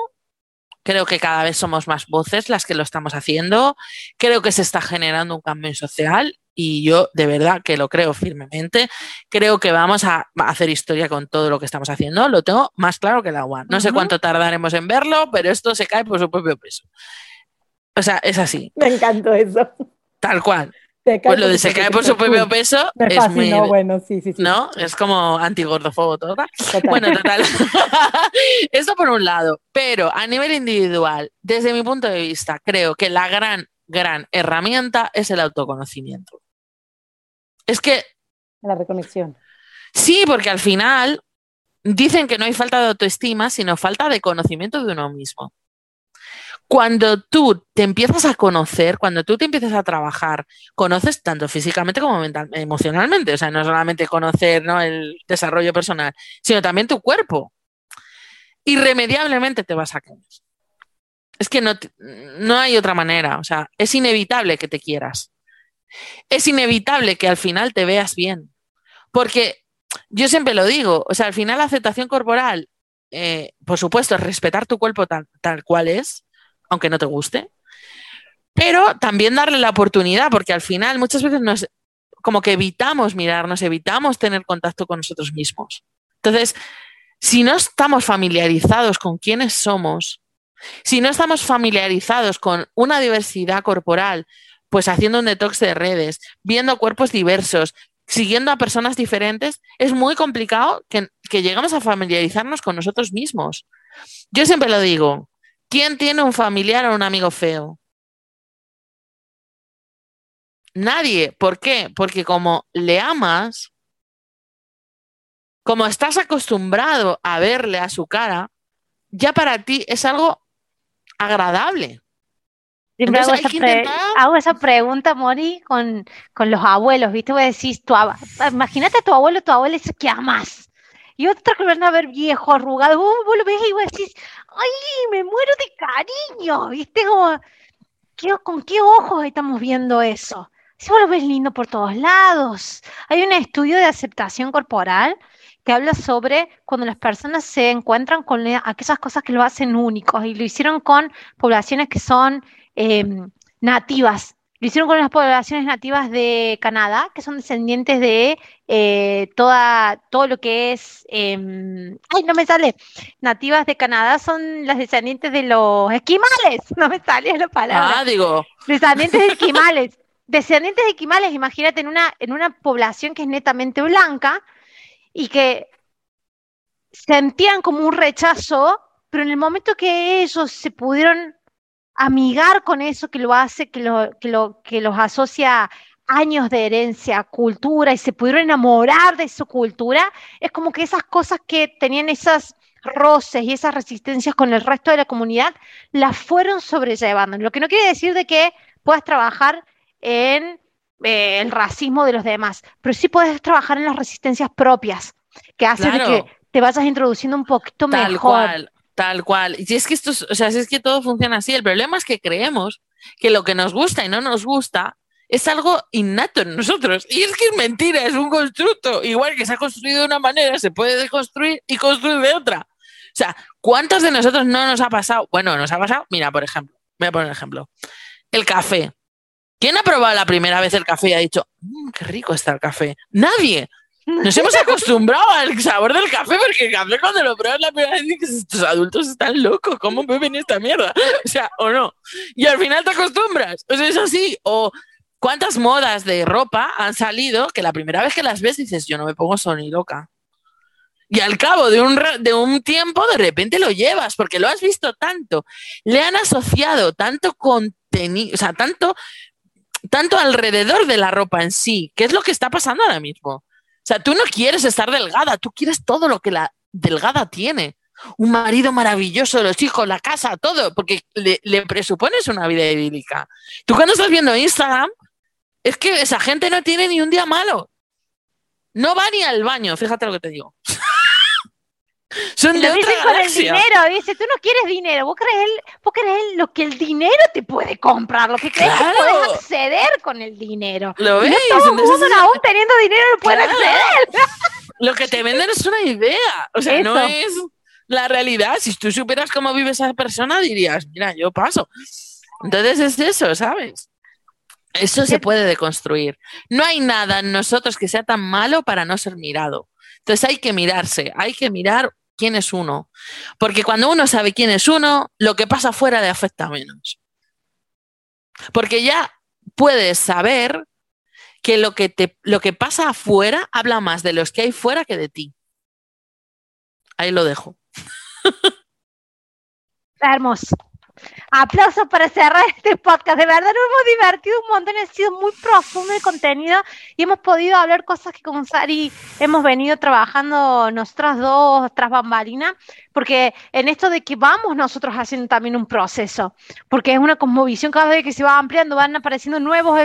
Creo que cada vez somos más voces las que lo estamos haciendo. Creo que se está generando un cambio social y yo de verdad que lo creo firmemente. Creo que vamos a hacer historia con todo lo que estamos haciendo. Lo tengo más claro que el agua. No sé cuánto tardaremos en verlo, pero esto se cae por su propio peso. O sea, es así, Me encantó eso. tal cual. Cae Pues lo de se cae por su propio peso Me es fascinó, muy... bueno, sí, sí, sí. ¿No? Es como antigordofobo. Total. Bueno, total. Esto por un lado, pero a nivel individual, desde mi punto de vista, creo que la gran, gran herramienta es el autoconocimiento. Es que La reconexión. sí, porque al final dicen que no hay falta de autoestima, sino falta de conocimiento de uno mismo. Cuando tú te empiezas a conocer, cuando tú te empiezas a trabajar, conoces tanto físicamente como mental, emocionalmente, o sea, no solamente conocer ¿no? el desarrollo personal, sino también tu cuerpo. Irremediablemente te vas a caer. Es que no, no hay otra manera, o sea, es inevitable que te quieras. Es inevitable que al final te veas bien. Porque yo siempre lo digo, o sea, al final la aceptación corporal, eh, por supuesto, es respetar tu cuerpo tal, tal cual es, aunque no te guste, pero también darle la oportunidad, porque al final muchas veces nos, como que evitamos mirarnos, evitamos tener contacto con nosotros mismos. Entonces, si no estamos familiarizados con quiénes somos, si no estamos familiarizados con una diversidad corporal, pues haciendo un detox de redes, viendo cuerpos diversos, siguiendo a personas diferentes, es muy complicado que, que lleguemos a familiarizarnos con nosotros mismos. Yo siempre lo digo, ¿quién tiene un familiar o un amigo feo? Nadie. ¿Por qué? Porque como le amas, como estás acostumbrado a verle a su cara, ya para ti es algo agradable. Siempre hago esa, intentar- hago esa pregunta, Mori, con, con los abuelos, ¿viste? Decís, tu ab- imagínate a tu abuelo, tu abuela dice que amas. Y otro que lo van a ver viejo, arrugado, vos, vos lo ves y vos decís, ¡ay, me muero de cariño! ¿Viste? Como, ¿qué- ¿con qué ojos estamos viendo eso? Si vos lo ves lindo por todos lados. Hay un estudio de aceptación corporal que habla sobre cuando las personas se encuentran con aquellas cosas que lo hacen únicos y lo hicieron con poblaciones que son eh, nativas. Lo hicieron con las poblaciones nativas de Canadá, que son descendientes de eh, toda, todo lo que es, em, ay, no me sale, nativas de Canadá son las descendientes de los esquimales, no me sale la palabra. Ah, digo, Descendientes de esquimales. Descendientes de esquimales, imagínate en una, en una población que es netamente blanca y que sentían como un rechazo, pero en el momento que ellos se pudieron amigar con eso que lo hace, que, lo, que, lo, que los asocia años de herencia, cultura, y se pudieron enamorar de su cultura, es como que esas cosas que tenían esas roces y esas resistencias con el resto de la comunidad, las fueron sobrellevando. Lo que no quiere decir de que puedas trabajar en eh, el racismo de los demás, pero sí puedes trabajar en las resistencias propias, que hace que te vayas introduciendo un poquito tal mejor. Cual, tal cual. Y es que esto, o sea, es que todo funciona así, el problema es que creemos que lo que nos gusta y no nos gusta es algo innato en nosotros. Y es que es mentira, es un constructo. Igual que se ha construido de una manera, se puede deconstruir y construir de otra. O sea, ¿cuántos de nosotros no nos ha pasado? Bueno, nos ha pasado, mira, por ejemplo, voy a poner ejemplo. El café. ¿Quién ha probado la primera vez el café y ha dicho, mmm, qué rico está el café? Nadie. Nos hemos acostumbrado al sabor del café porque el café cuando lo pruebas la primera vez dices, estos adultos están locos, ¿cómo beben esta mierda? O sea, o no. Y al final te acostumbras. O sea, es así. O cuántas modas de ropa han salido que la primera vez que las ves dices, yo no me pongo ni loca. Y al cabo de un, de un tiempo, de repente lo llevas, porque lo has visto tanto. Le han asociado tanto contenido, o sea, tanto, tanto alrededor de la ropa en sí, que es lo que está pasando ahora mismo. O sea, tú no quieres estar delgada, tú quieres todo lo que la delgada tiene. Un marido maravilloso, los hijos, la casa, todo, porque le, presupones una vida idílica. Tú cuando estás viendo Instagram, es que esa gente no tiene ni un día malo. No va ni al baño, fíjate lo que te digo. Son de lo dicen con el dinero, dice, tú no quieres dinero, vos crees, vos crees lo que el dinero te puede comprar, lo que crees que puedes acceder con el dinero. ¿Lo ves? No todo mundo aún teniendo dinero no puede acceder. Lo que te venden es una idea, o sea, no es la realidad. Si tú supieras cómo vive esa persona, dirías, mira, yo paso. Entonces es eso, ¿sabes? Eso se puede deconstruir. No hay nada en nosotros que sea tan malo para no ser mirado. Entonces hay que mirarse, hay que mirar quién es uno. Porque cuando uno sabe quién es uno, lo que pasa afuera le afecta menos. Porque ya puedes saber que lo que, te, lo que pasa afuera habla más de los que hay fuera que de ti. Ahí lo dejo. Hermoso. Aplausos para cerrar este podcast. De verdad nos hemos divertido un montón, ha sido muy profundo el contenido y hemos podido hablar cosas que con Sari hemos venido trabajando nosotras dos tras bambalina, porque en esto de que vamos nosotros haciendo también un proceso, porque es una cosmovisión cada vez que se va ampliando, van apareciendo nuevos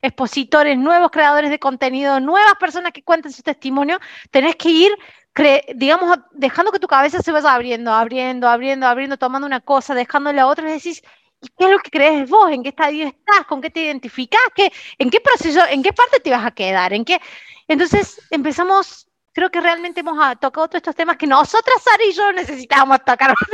expositores, nuevos creadores de contenido, nuevas personas que cuentan su testimonio, tenés que ir digamos, dejando que tu cabeza se vaya abriendo, abriendo, abriendo, abriendo, tomando una cosa, dejando la otra, y decís, ¿y qué es lo que crees vos? ¿En qué estadio estás? ¿Con qué te identificás? ¿Qué, ¿En qué proceso, en qué parte te vas a quedar? ¿En qué? Entonces empezamos, creo que realmente hemos ah, tocado todos estos temas que nosotras, Sara y yo necesitábamos tocar.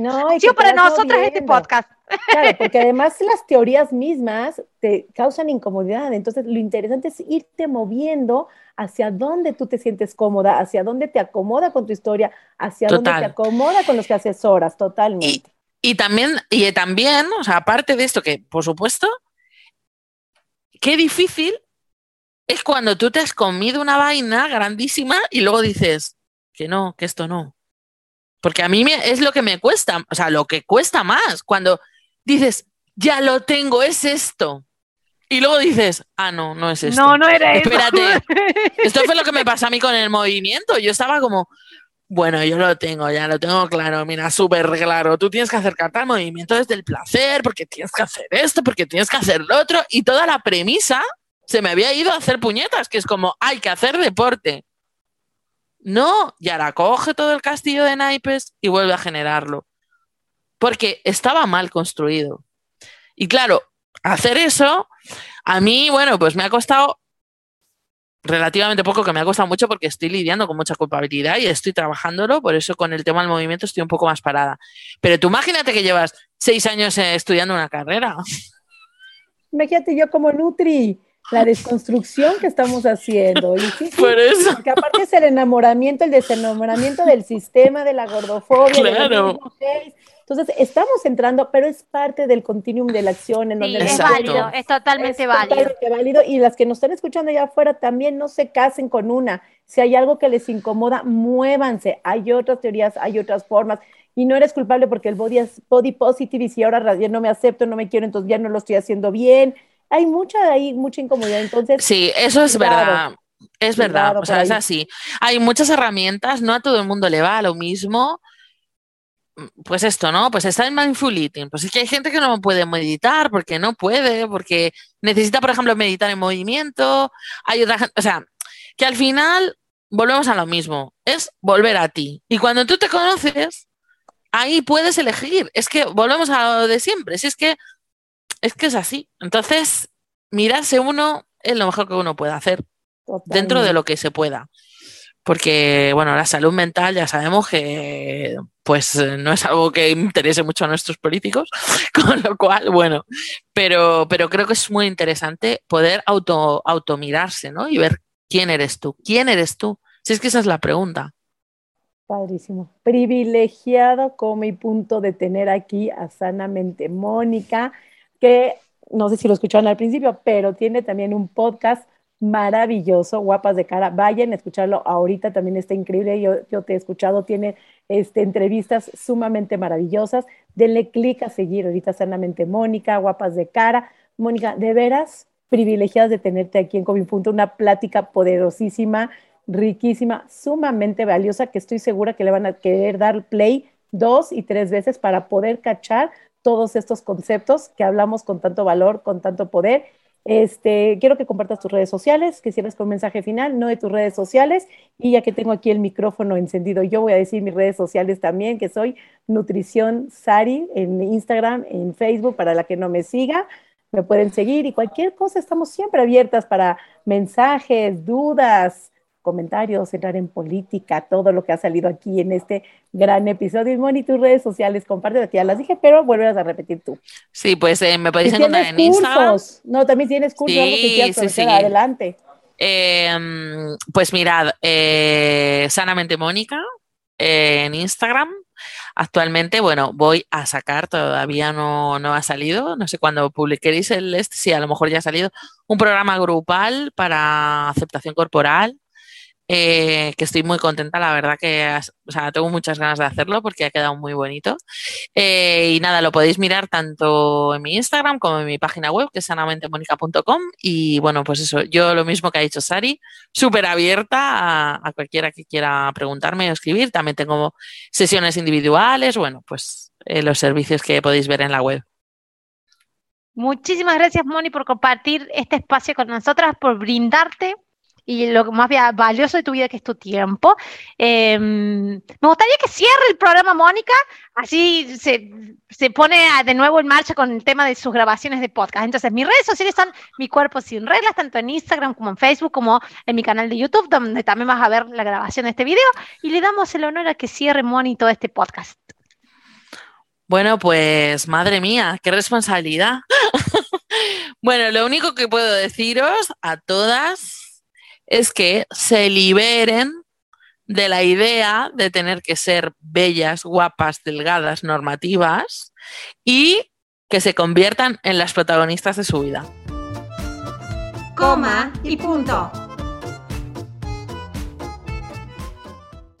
No, yo para nosotras este podcast. Claro, porque además las teorías mismas te causan incomodidad. Entonces, lo interesante es irte moviendo hacia dónde tú te sientes cómoda, hacia dónde te acomoda con tu historia, hacia dónde te acomoda con los que asesoras, totalmente. Y, también, y también, o sea, aparte de esto, que por supuesto, qué difícil es cuando tú te has comido una vaina grandísima y luego dices que no, que esto no. Porque a mí es lo que me cuesta, o sea, lo que cuesta más, cuando dices, ya lo tengo, es esto. Y luego dices, ah, no, no es esto. No, no era Espérate. Esto fue lo que me pasó a mí con el movimiento. Yo estaba como, bueno, yo lo tengo, ya lo tengo claro, mira, súper claro. Tú tienes que acercarte al movimiento desde el placer, porque tienes que hacer esto, porque tienes que hacer lo otro. Y toda la premisa se me había ido a hacer puñetas, que es como, hay que hacer deporte. No, y ahora coge todo el castillo de naipes y vuelve a generarlo. Porque estaba mal construido. Y claro, hacer eso, a mí, bueno, pues me ha costado relativamente poco, que me ha costado mucho porque estoy lidiando con mucha culpabilidad y estoy trabajándolo, por eso con el tema del movimiento estoy un poco más parada. Pero tú imagínate que llevas seis años eh, estudiando una carrera. Imagínate yo como Nutri, la desconstrucción que estamos haciendo. Y por eso. Porque aparte es el enamoramiento, el desenamoramiento del sistema, de la gordofobia. Claro. Entonces, estamos entrando, pero es parte del continuum de la acción. En donde es válido, es totalmente válido. Totalmente válido. Y las que nos están escuchando allá afuera también no se casen con una. Si hay algo que les incomoda, muévanse. Hay otras teorías, hay otras formas. Y no eres culpable porque el body es body positive y si ahora ya no me acepto, no me quiero, entonces ya no lo estoy haciendo bien. Hay mucha, hay mucha incomodidad. Entonces, sí, eso es verdad. Es verdad, o sea, es así. Hay muchas herramientas, no a todo el mundo le va a lo mismo pues esto, ¿no? Pues está en mindful eating. Pues es que hay gente que no puede meditar porque no puede, porque necesita, por ejemplo, meditar en movimiento. Hay otra gente, o sea, que al final volvemos a lo mismo, es volver a ti. Y cuando tú te conoces, ahí puedes elegir. Es que volvemos a lo de siempre. Si es que es que es así. Entonces, mirarse uno es lo mejor que uno puede hacer dentro de lo que se pueda. Porque, bueno, la salud mental ya sabemos que pues no es algo que interese mucho a nuestros políticos, con lo cual, bueno, pero, pero creo que es muy interesante poder auto, automirarse, ¿no? Y ver quién eres tú, quién eres tú. Si es que esa es la pregunta. Padrísimo. Privilegiado como mi punto de tener aquí a Sanamente Mónica, que no sé si lo escucharon al principio, pero tiene también un podcast maravilloso, Guapas de Cara. Vayan a escucharlo ahorita, también está increíble. Yo, yo te he escuchado, tiene este, entrevistas sumamente maravillosas. Denle clic a seguir ahorita sanamente Mónica, Guapas de Cara. Mónica, de veras privilegiadas de tenerte aquí en Punto, una plática poderosísima, riquísima, sumamente valiosa, que estoy segura que le van a querer dar play dos y tres veces para poder cachar todos estos conceptos que hablamos con tanto valor, con tanto poder. Este, quiero que compartas tus redes sociales, que cierres con un mensaje final, no de tus redes sociales. Y ya que tengo aquí el micrófono encendido, yo voy a decir mis redes sociales también, que soy Nutrición Sari en Instagram, en Facebook, para la que no me siga, me pueden seguir y cualquier cosa, estamos siempre abiertas para mensajes, dudas, comentarios, entrar en política, todo lo que ha salido aquí en este gran episodio. Y Moni, tus redes sociales, comparte, ya las dije, pero vuelves a repetir tú. Sí, pues eh, me podéis encontrar en Instagram. No, también tienes cursos, sí, sí, sí. adelante. Em, pues mirad, eh, Sanamente Mónica en Instagram. Actualmente, bueno, voy a sacar, todavía no, no ha salido, no sé cuándo publiquéis el este, sí, a lo mejor ya ha salido, un programa grupal para aceptación corporal eh, que estoy muy contenta, la verdad que o sea, tengo muchas ganas de hacerlo porque ha quedado muy bonito. Eh, y nada, lo podéis mirar tanto en mi Instagram como en mi página web, que es sanamentemónica.com. Y bueno, pues eso, yo lo mismo que ha dicho Sari, súper abierta a, cualquiera que quiera preguntarme o escribir. También tengo sesiones individuales, bueno, pues eh, los servicios que podéis ver en la web. Muchísimas gracias, Moni, por compartir este espacio con nosotras, por brindarte y lo más valioso de tu vida que es tu tiempo. Em, me gustaría que cierre el programa Mónica, así se, se, pone de nuevo en marcha con el tema de sus grabaciones de podcast. Entonces, mis redes sociales son Mi Cuerpo Sin Reglas, tanto en Instagram como en Facebook, como en mi canal de YouTube, donde también vas a ver la grabación de este video. Y le damos el honor a que cierre Moni todo este podcast. Bueno, pues madre mía, qué responsabilidad. bueno, lo único que puedo deciros a todas es que se liberen de la idea de tener que ser bellas, guapas, delgadas, normativas y que se conviertan en las protagonistas de su vida. Coma y punto.